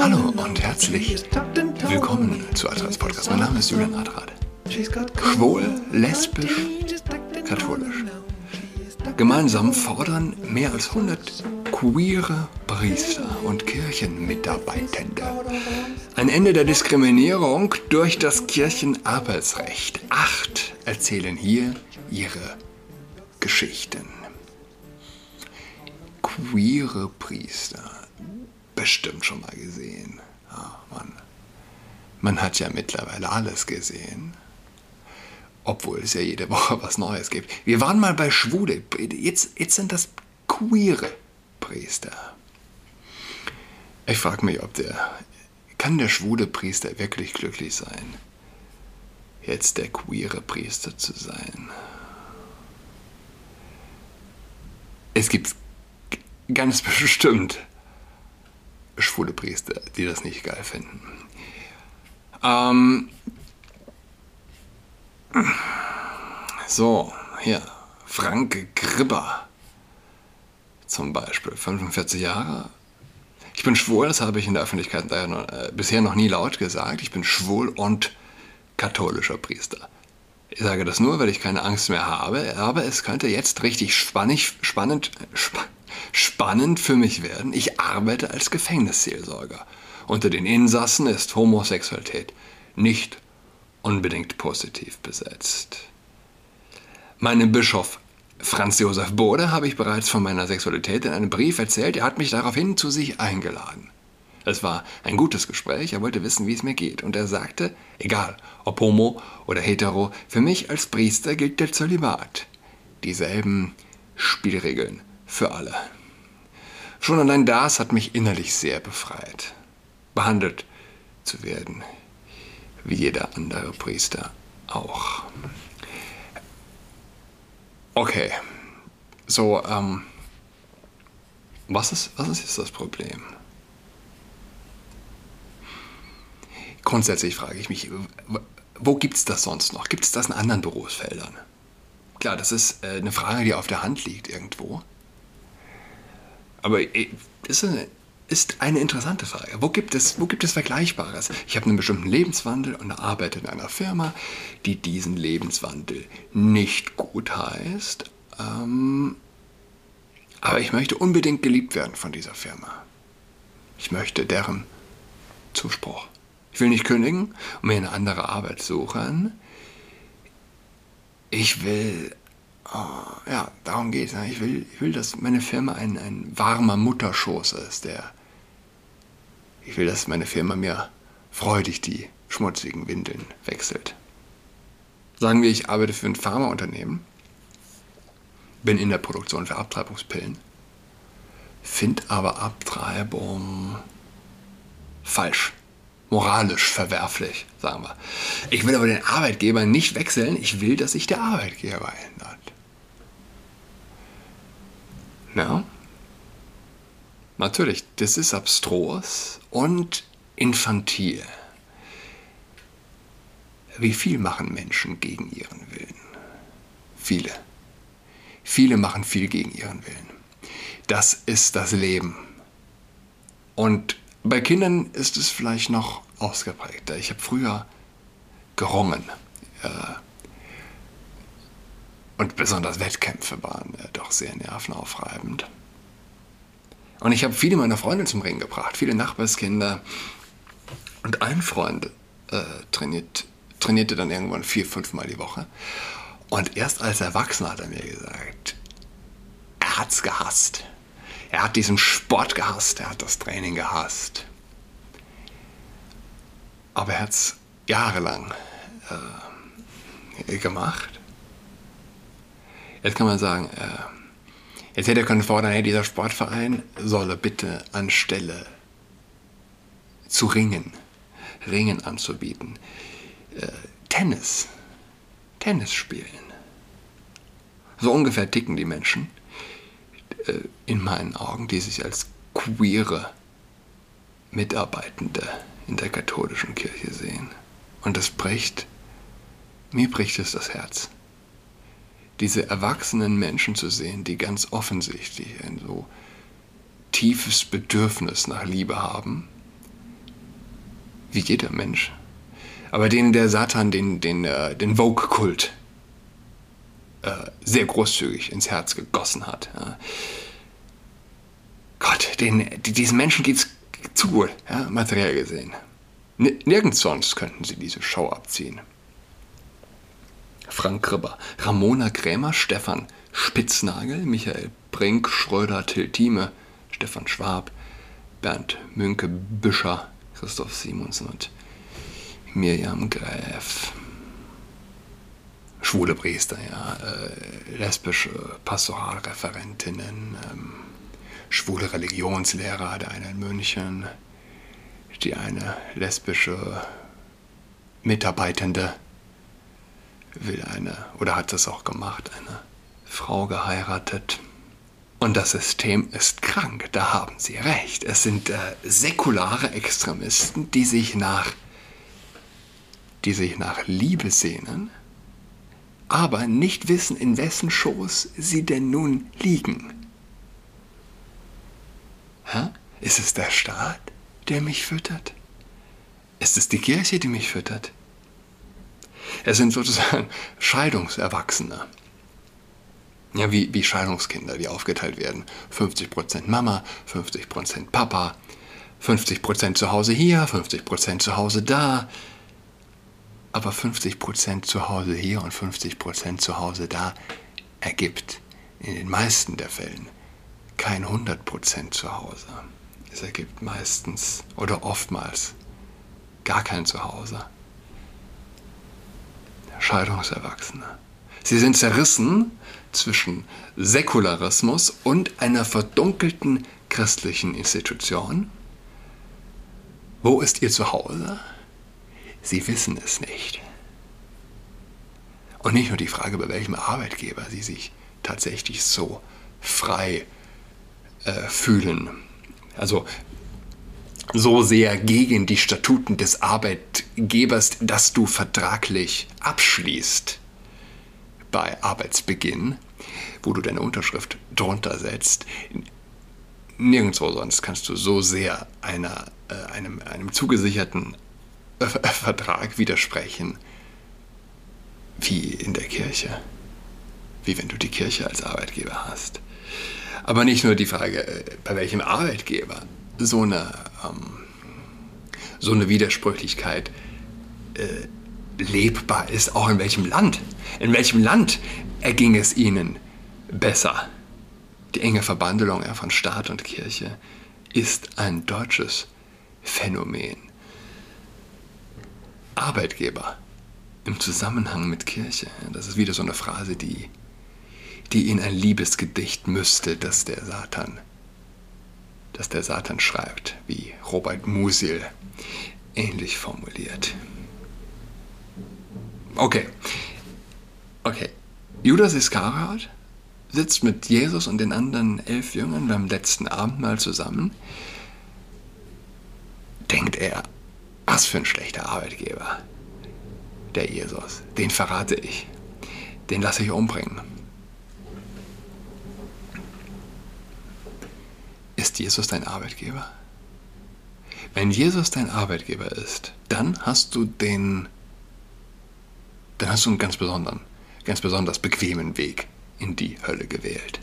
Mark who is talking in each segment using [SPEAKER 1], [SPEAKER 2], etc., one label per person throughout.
[SPEAKER 1] Hallo und herzlich willkommen zu Adrats Podcast. Mein Name ist Julian Adrat. Schwul, lesbisch, katholisch. Gemeinsam fordern mehr als 100 queere Priester und Kirchenmitarbeitende ein Ende der Diskriminierung durch das Kirchenarbeitsrecht. Acht erzählen hier ihre Geschichten. Queere Priester. Bestimmt schon mal gesehen. Ja, man, man hat ja mittlerweile alles gesehen obwohl es ja jede Woche was Neues gibt. Wir waren mal bei Schwule, jetzt, jetzt sind das queere Priester. Ich frage mich, ob der, kann der schwule Priester wirklich glücklich sein, jetzt der queere Priester zu sein? Es gibt ganz bestimmt schwule Priester, die das nicht geil finden. Ähm, so, hier, Frank Gribber zum Beispiel, 45 Jahre. Ich bin schwul, das habe ich in der Öffentlichkeit äh, bisher noch nie laut gesagt. Ich bin schwul und katholischer Priester. Ich sage das nur, weil ich keine Angst mehr habe, aber es könnte jetzt richtig spannend, spannend, sp spannend für mich werden. Ich arbeite als Gefängnisseelsorger. Unter den Insassen ist Homosexualität nicht unbedingt positiv besetzt. Meinem Bischof Franz Josef Bode habe ich bereits von meiner Sexualität in einem Brief erzählt. Er hat mich daraufhin zu sich eingeladen. Es war ein gutes Gespräch, er wollte wissen, wie es mir geht. Und er sagte, egal, ob homo oder hetero, für mich als Priester gilt der Zölibat. Dieselben Spielregeln für alle. Schon allein das hat mich innerlich sehr befreit. Behandelt zu werden wie jeder andere Priester auch. Okay, so, ähm, was ist, was ist jetzt das Problem? Grundsätzlich frage ich mich, wo gibt es das sonst noch? Gibt es das in anderen Berufsfeldern? Klar, das ist äh, eine Frage, die auf der Hand liegt irgendwo. Aber äh, ist eine ist eine interessante Frage. Wo gibt es, wo gibt es Vergleichbares? Ich habe einen bestimmten Lebenswandel und arbeite in einer Firma, die diesen Lebenswandel nicht gut heißt. Ähm, aber ich möchte unbedingt geliebt werden von dieser Firma. Ich möchte deren Zuspruch. Ich will nicht kündigen und mir eine andere Arbeit suchen. Ich will, oh, ja, darum geht es. Ne? Ich will, ich will, dass meine Firma ein, ein warmer Mutterschoß ist, der ich will, dass meine Firma mir freudig die schmutzigen Windeln wechselt. Sagen wir, ich arbeite für ein Pharmaunternehmen, bin in der Produktion für Abtreibungspillen, finde aber Abtreibung falsch, moralisch verwerflich, sagen wir. Ich will aber den Arbeitgeber nicht wechseln, ich will, dass sich der Arbeitgeber ändert. Na? Natürlich, das ist abstrus und infantil. Wie viel machen Menschen gegen ihren Willen? Viele. Viele machen viel gegen ihren Willen. Das ist das Leben. Und bei Kindern ist es vielleicht noch ausgeprägter. Ich habe früher gerungen. Äh, und besonders Wettkämpfe waren äh, doch sehr nervenaufreibend. Und ich habe viele meiner Freunde zum Ringen gebracht, viele Nachbarskinder. Und ein Freund äh, trainiert, trainierte dann irgendwann vier, fünf Mal die Woche. Und erst als Erwachsener hat er mir gesagt, er hat es gehasst. Er hat diesen Sport gehasst, er hat das Training gehasst. Aber er hat es jahrelang äh, gemacht. Jetzt kann man sagen, äh, Jetzt hätte er können fordern, hey, dieser Sportverein solle bitte anstelle zu ringen, Ringen anzubieten, äh, Tennis, Tennis spielen. So ungefähr ticken die Menschen äh, in meinen Augen, die sich als queere Mitarbeitende in der katholischen Kirche sehen. Und das bricht, mir bricht es das Herz diese erwachsenen Menschen zu sehen, die ganz offensichtlich ein so tiefes Bedürfnis nach Liebe haben, wie jeder Mensch, aber denen der Satan den, den, äh, den Vogue-Kult äh, sehr großzügig ins Herz gegossen hat. Ja. Gott, den, diesen Menschen geht es zu gut, ja, materiell gesehen. Nirgends sonst könnten sie diese Show abziehen. Frank Gribber, Ramona Krämer, Stefan Spitznagel, Michael Brink, Schröder, Till Thieme, Stefan Schwab, Bernd Münke, Büscher, Christoph Simonsen und Mirjam Gräf. Schwule Priester, ja, äh, lesbische Pastoralreferentinnen, ähm, schwule Religionslehrer, der eine in München, die eine lesbische Mitarbeitende will eine, oder hat das auch gemacht, eine Frau geheiratet. Und das System ist krank, da haben Sie recht. Es sind äh, säkulare Extremisten, die sich nach die sich nach Liebe sehnen, aber nicht wissen, in wessen Schoß sie denn nun liegen. Hä? Ist es der Staat, der mich füttert? Ist es die Kirche, die mich füttert? Es sind sozusagen Scheidungserwachsene. Ja, wie, wie Scheidungskinder, die aufgeteilt werden. 50% Mama, 50% Papa, 50% zu Hause hier, 50% zu Hause da. Aber 50% zu Hause hier und 50% zu Hause da ergibt in den meisten der Fällen kein 100% zu Hause. Es ergibt meistens oder oftmals gar kein Zuhause. Scheidungserwachsene. Sie sind zerrissen zwischen Säkularismus und einer verdunkelten christlichen Institution. Wo ist ihr Zuhause? Sie wissen es nicht. Und nicht nur die Frage, bei welchem Arbeitgeber sie sich tatsächlich so frei äh, fühlen. Also so sehr gegen die Statuten des Arbeitgebers, dass du vertraglich abschließt bei Arbeitsbeginn, wo du deine Unterschrift drunter setzt. Nirgendwo sonst kannst du so sehr einer, äh, einem, einem zugesicherten äh, Vertrag widersprechen wie in der Kirche. Wie wenn du die Kirche als Arbeitgeber hast. Aber nicht nur die Frage, äh, bei welchem Arbeitgeber so eine, ähm, so eine Widersprüchlichkeit äh, lebbar ist, auch in welchem Land. In welchem Land erging es ihnen besser? Die enge Verbandelung von Staat und Kirche ist ein deutsches Phänomen. Arbeitgeber im Zusammenhang mit Kirche, das ist wieder so eine Phrase, die, die in ein Liebesgedicht müsste, das der Satan, das der Satan schreibt, wie Robert Musil ähnlich formuliert. Okay. Okay. Judas Iskariot sitzt mit Jesus und den anderen elf Jüngern beim letzten Abendmahl zusammen. Denkt er, was für ein schlechter Arbeitgeber. Der Jesus. Den verrate ich. Den lasse ich umbringen. Ist Jesus dein Arbeitgeber? Wenn Jesus dein Arbeitgeber ist, dann hast du den dann hast du einen ganz besonderen, ganz besonders bequemen Weg in die Hölle gewählt.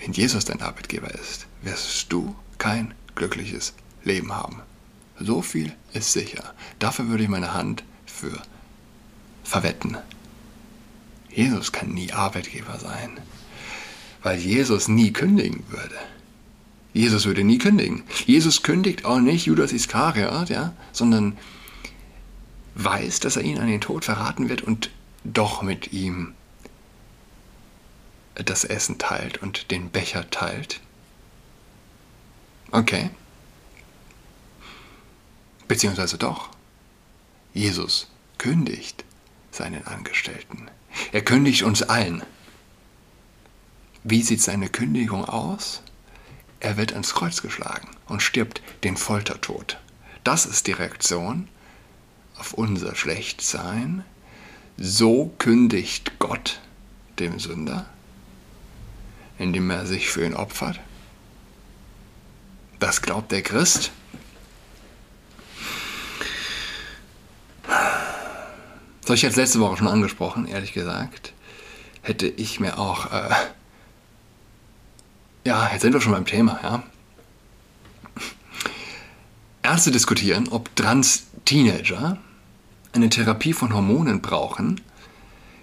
[SPEAKER 1] Wenn Jesus dein Arbeitgeber ist, wirst du kein glückliches Leben haben. So viel ist sicher. Dafür würde ich meine Hand für verwetten. Jesus kann nie Arbeitgeber sein, weil Jesus nie kündigen würde. Jesus würde nie kündigen. Jesus kündigt auch nicht Judas Iskariot, ja, sondern weiß, dass er ihn an den Tod verraten wird und doch mit ihm das Essen teilt und den Becher teilt. Okay. Beziehungsweise doch. Jesus kündigt seinen Angestellten. Er kündigt uns allen. Wie sieht seine Kündigung aus? Er wird ans Kreuz geschlagen und stirbt den Foltertod. Das ist die Reaktion auf unser Schlechtsein, so kündigt Gott dem Sünder, indem er sich für ihn opfert. Das glaubt der Christ. Das habe ich jetzt letzte Woche schon angesprochen, ehrlich gesagt. Hätte ich mir auch. Äh ja, jetzt sind wir schon beim Thema, ja. Ärzte diskutieren, ob Trans-Teenager eine Therapie von Hormonen brauchen.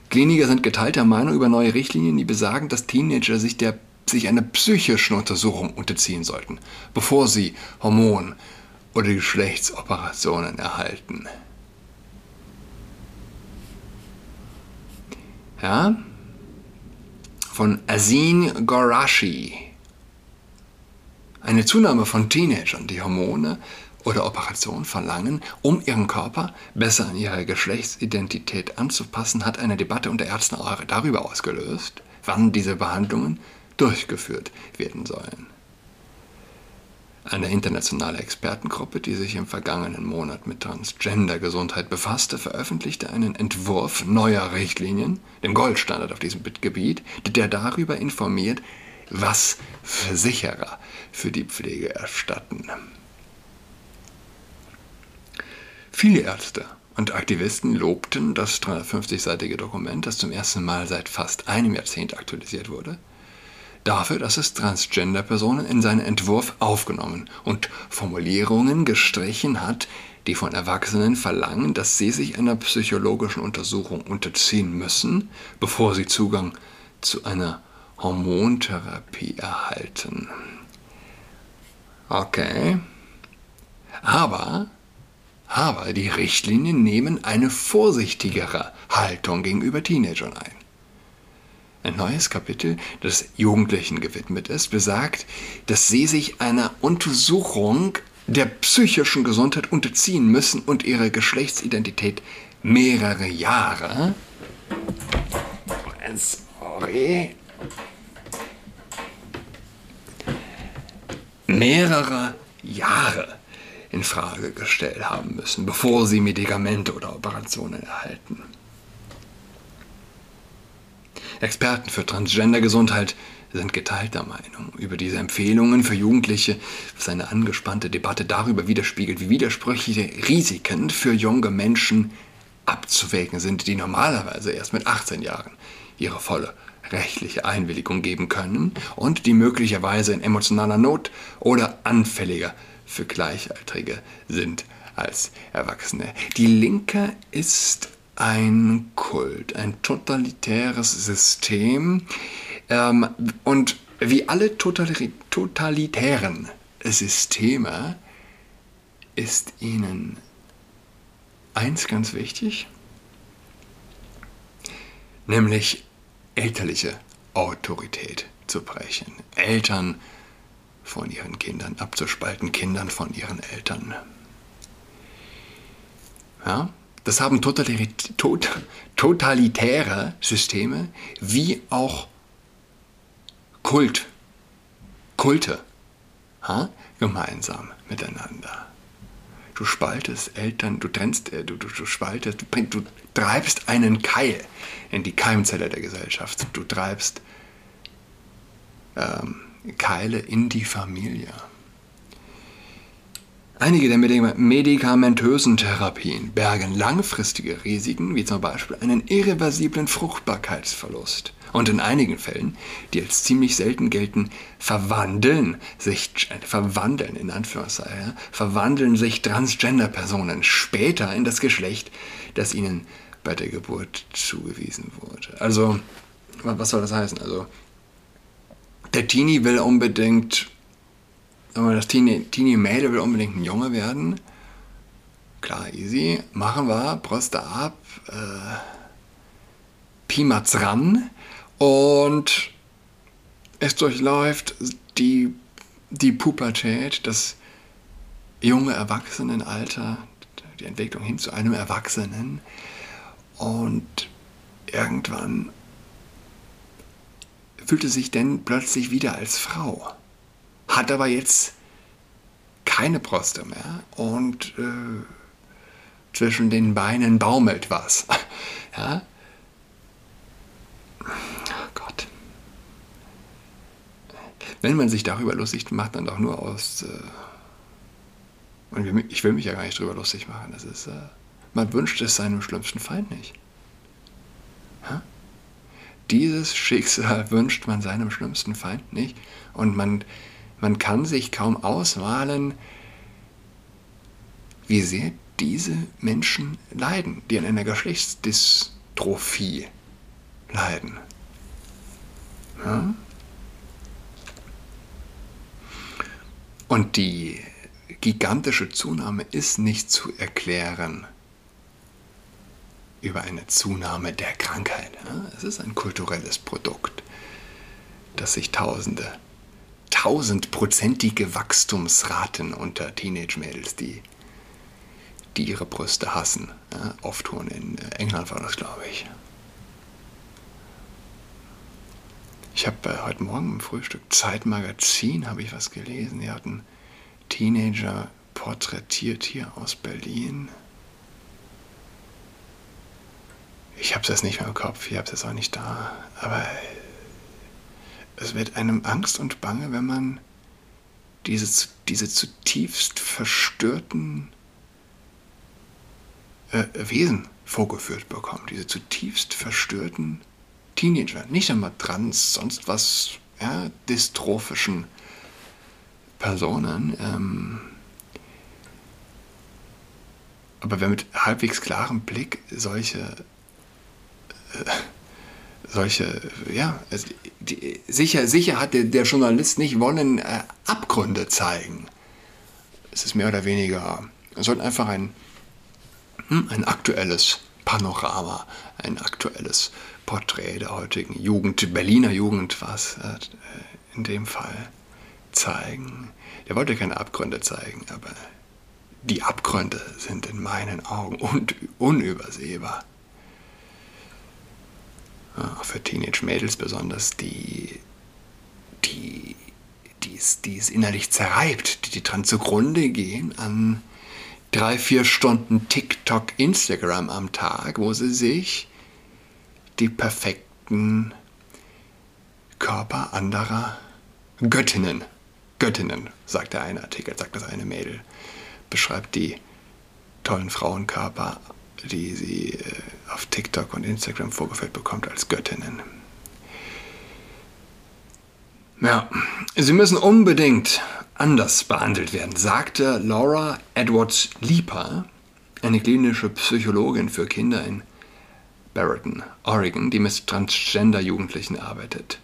[SPEAKER 1] Kliniker sind geteilter Meinung über neue Richtlinien, die besagen, dass Teenager sich, der, sich einer psychischen Untersuchung unterziehen sollten, bevor sie Hormon- oder Geschlechtsoperationen erhalten. Ja? Von Azin Gorashi. Eine Zunahme von Teenagern, die Hormone oder Operationen verlangen, um ihren Körper besser an ihre Geschlechtsidentität anzupassen, hat eine Debatte unter Ärzten darüber ausgelöst, wann diese Behandlungen durchgeführt werden sollen. Eine internationale Expertengruppe, die sich im vergangenen Monat mit Transgender-Gesundheit befasste, veröffentlichte einen Entwurf neuer Richtlinien, dem Goldstandard auf diesem Gebiet, der darüber informiert, was Versicherer für die Pflege erstatten. Viele Ärzte und Aktivisten lobten das 350-seitige Dokument, das zum ersten Mal seit fast einem Jahrzehnt aktualisiert wurde, dafür, dass es Transgender-Personen in seinen Entwurf aufgenommen und Formulierungen gestrichen hat, die von Erwachsenen verlangen, dass sie sich einer psychologischen Untersuchung unterziehen müssen, bevor sie Zugang zu einer Hormontherapie erhalten. Okay. Aber aber die Richtlinien nehmen eine vorsichtigere Haltung gegenüber Teenagern ein. Ein neues Kapitel, das Jugendlichen gewidmet ist, besagt, dass sie sich einer Untersuchung der psychischen Gesundheit unterziehen müssen und ihre Geschlechtsidentität mehrere Jahre. Sorry. Mehrere Jahre in Frage gestellt haben müssen, bevor sie Medikamente oder Operationen erhalten. Experten für Transgender-Gesundheit sind geteilter Meinung über diese Empfehlungen für Jugendliche, was eine angespannte Debatte darüber widerspiegelt, wie widersprüchliche Risiken für junge Menschen abzuwägen sind, die normalerweise erst mit 18 Jahren ihre volle rechtliche Einwilligung geben können und die möglicherweise in emotionaler Not oder anfälliger für Gleichaltrige sind als Erwachsene. Die Linke ist ein Kult, ein totalitäres System ähm, und wie alle totalitären Systeme ist ihnen eins ganz wichtig, nämlich elterliche Autorität zu brechen. Eltern von ihren Kindern abzuspalten, Kindern von ihren Eltern. Ja, das haben totalitäre Systeme wie auch Kult, Kulte ja, gemeinsam miteinander. Du spaltest Eltern, du trennst, äh, du, du, du spaltest, du, du treibst einen Keil in die Keimzelle der Gesellschaft. Du treibst ähm, Keile in die Familie. Einige der medikamentösen Therapien bergen langfristige Risiken, wie zum Beispiel einen irreversiblen Fruchtbarkeitsverlust. Und in einigen Fällen, die als ziemlich selten gelten, verwandeln sich, verwandeln in Anführungszeichen, verwandeln sich Transgender-Personen später in das Geschlecht, das ihnen bei der Geburt zugewiesen wurde. Also, was soll das heißen? Also, der Teenie will unbedingt, das Teenie-Mädel will unbedingt ein Junge werden. Klar, easy. Machen wir, Brüste ab, äh, Pimatz ran und es durchläuft die, die Pubertät, das junge Erwachsenenalter, die Entwicklung hin zu einem Erwachsenen und irgendwann fühlte sich denn plötzlich wieder als Frau, hat aber jetzt keine Brüste mehr und äh, zwischen den Beinen baumelt was. ja? Oh Gott. wenn man sich darüber lustig macht, dann doch nur aus. Äh, und ich will mich ja gar nicht darüber lustig machen. Das ist, äh, man wünscht es seinem schlimmsten Feind nicht. Dieses Schicksal wünscht man seinem schlimmsten Feind nicht. Und man, man kann sich kaum ausmalen, wie sehr diese Menschen leiden, die an einer Geschlechtsdystrophie leiden. Ja? Und die gigantische Zunahme ist nicht zu erklären über eine Zunahme der Krankheit. Es ist ein kulturelles Produkt, das sich Tausende, tausendprozentige Wachstumsraten unter Teenage-Mädels, die, die ihre Brüste hassen, ja? auftun. In England war das, glaube ich. Ich habe äh, heute Morgen im Frühstück Zeitmagazin habe ich was gelesen. Die hatten Teenager porträtiert hier aus Berlin. Ich habe es nicht mehr im Kopf, ich habe es auch nicht da. Aber es wird einem Angst und Bange, wenn man diese, diese zutiefst verstörten äh, Wesen vorgeführt bekommt. Diese zutiefst verstörten Teenager, nicht einmal trans, sonst was, ja, dystrophischen Personen. Ähm, aber wer mit halbwegs klarem Blick solche, solche, ja, also die, sicher, sicher hat der, der, Journalist nicht wollen äh, Abgründe zeigen. Es ist mehr oder weniger, es sollte einfach ein, hm, ein aktuelles Panorama, ein aktuelles Porträt der heutigen Jugend, Berliner Jugend was äh, in dem Fall zeigen. Der wollte keine Abgründe zeigen, aber die Abgründe sind in meinen Augen un unübersehbar. Ja, für Teenage-Mädels besonders, die, die, die, es, die es innerlich zerreibt, die, die dran zugrunde gehen an drei, vier Stunden TikTok, Instagram am Tag, wo sie sich die perfekten Körper anderer Göttinnen, Göttinnen, sagt der eine Artikel, sagt das eine Mädel, beschreibt die tollen Frauenkörper, die sie äh, auf TikTok und Instagram vorgeführt bekommt als Göttinnen. Ja, sie müssen unbedingt anders behandelt werden, sagte Laura Edwards Lieper, eine klinische Psychologin für Kinder in Barrington, Oregon, die mit Transgender-Jugendlichen arbeitet.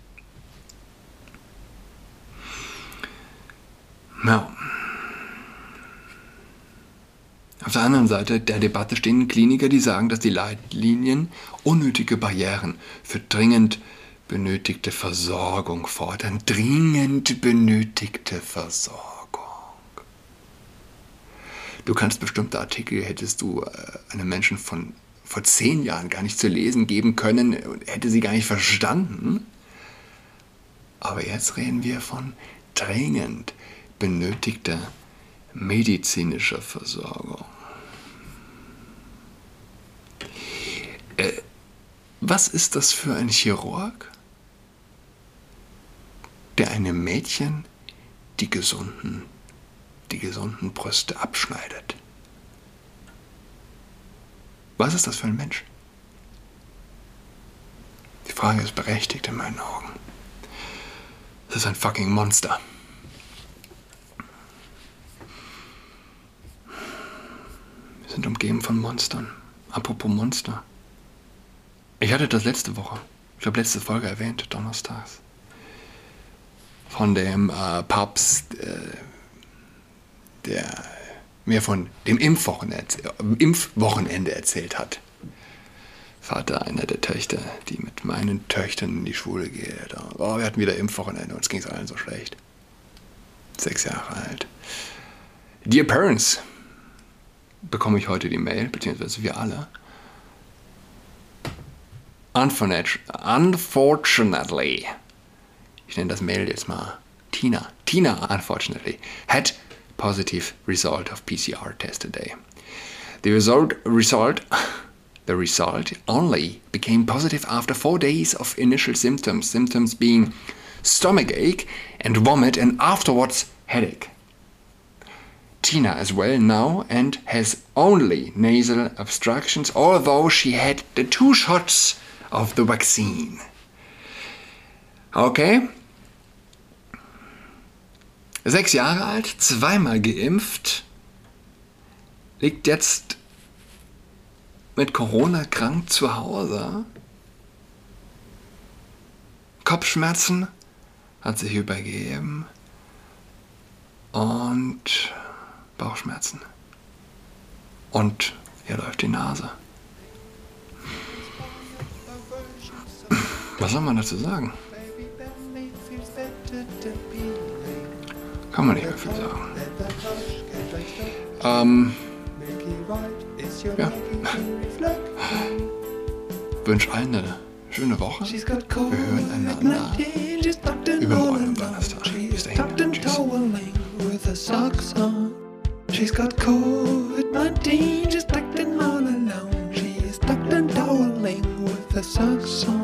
[SPEAKER 1] Ja. Auf der anderen Seite der Debatte stehen Kliniker, die sagen, dass die Leitlinien unnötige Barrieren für dringend benötigte Versorgung fordern. Dringend benötigte Versorgung. Du kannst bestimmte Artikel, hättest du äh, einem Menschen von vor zehn Jahren gar nicht zu lesen geben können und hätte sie gar nicht verstanden. Aber jetzt reden wir von dringend benötigter medizinischer Versorgung. Äh, was ist das für ein Chirurg, der einem Mädchen die gesunden, die gesunden Brüste abschneidet? Was ist das für ein Mensch? Die Frage ist berechtigt in meinen Augen. Es ist ein fucking Monster. Sind umgeben von Monstern. Apropos Monster. Ich hatte das letzte Woche, ich glaube letzte Folge erwähnt, donnerstags. Von dem äh, Papst, äh, der mir von dem Impfwochenende, erzählt hat. Vater einer der Töchter, die mit meinen Töchtern in die Schule geht. Oh, wir hatten wieder Impfwochenende, uns ging es allen so schlecht. Sechs Jahre alt. Dear Parents, bekomme ich heute die Mail, beziehungsweise wir alle. Unfortunately, ich nenne das Mail jetzt mal Tina. Tina, unfortunately, had positive result of PCR test today. The result, result, the result only became positive after four days of initial symptoms. Symptoms being stomachache and vomit and afterwards headache. Tina is well now and has only nasal obstructions, although she had the two shots of the vaccine. Okay. Sechs Jahre alt, zweimal geimpft, liegt jetzt mit Corona krank zu Hause. Kopfschmerzen, hat sich übergeben und Bauchschmerzen. Und hier läuft die Nase. Was soll man dazu sagen? Kann man nicht mehr viel sagen. Ähm, ja. Wünsche allen eine schöne Woche. Wir hören einander übermorgen am Donnerstag. Bis dahin. Tschüss.
[SPEAKER 2] She's got COVID-19, she's tucked all alone. She's tucked and toweling with her socks on.